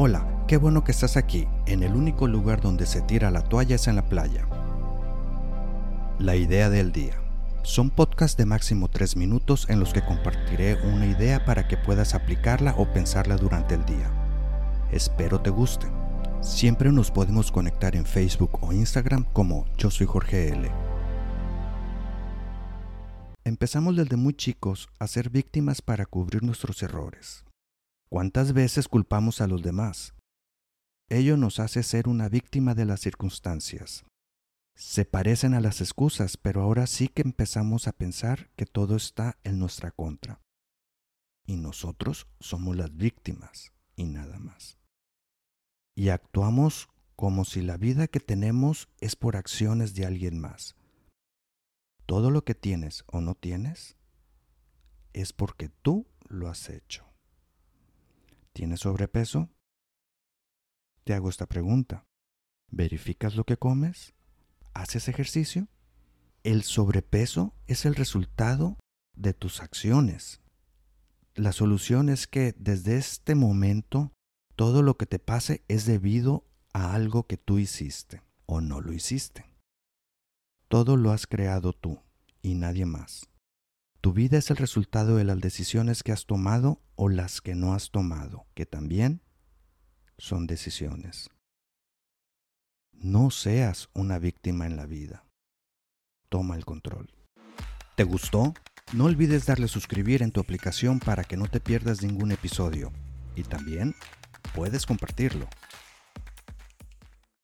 Hola, qué bueno que estás aquí. En el único lugar donde se tira la toalla es en la playa. La idea del día. Son podcasts de máximo 3 minutos en los que compartiré una idea para que puedas aplicarla o pensarla durante el día. Espero te guste. Siempre nos podemos conectar en Facebook o Instagram como Yo soy Jorge L. Empezamos desde muy chicos a ser víctimas para cubrir nuestros errores. ¿Cuántas veces culpamos a los demás? Ello nos hace ser una víctima de las circunstancias. Se parecen a las excusas, pero ahora sí que empezamos a pensar que todo está en nuestra contra. Y nosotros somos las víctimas y nada más. Y actuamos como si la vida que tenemos es por acciones de alguien más. Todo lo que tienes o no tienes es porque tú lo has hecho. ¿Tienes sobrepeso? Te hago esta pregunta. ¿Verificas lo que comes? ¿Haces ejercicio? El sobrepeso es el resultado de tus acciones. La solución es que desde este momento todo lo que te pase es debido a algo que tú hiciste o no lo hiciste. Todo lo has creado tú y nadie más. Tu vida es el resultado de las decisiones que has tomado o las que no has tomado, que también son decisiones. No seas una víctima en la vida. Toma el control. ¿Te gustó? No olvides darle suscribir en tu aplicación para que no te pierdas ningún episodio. Y también puedes compartirlo.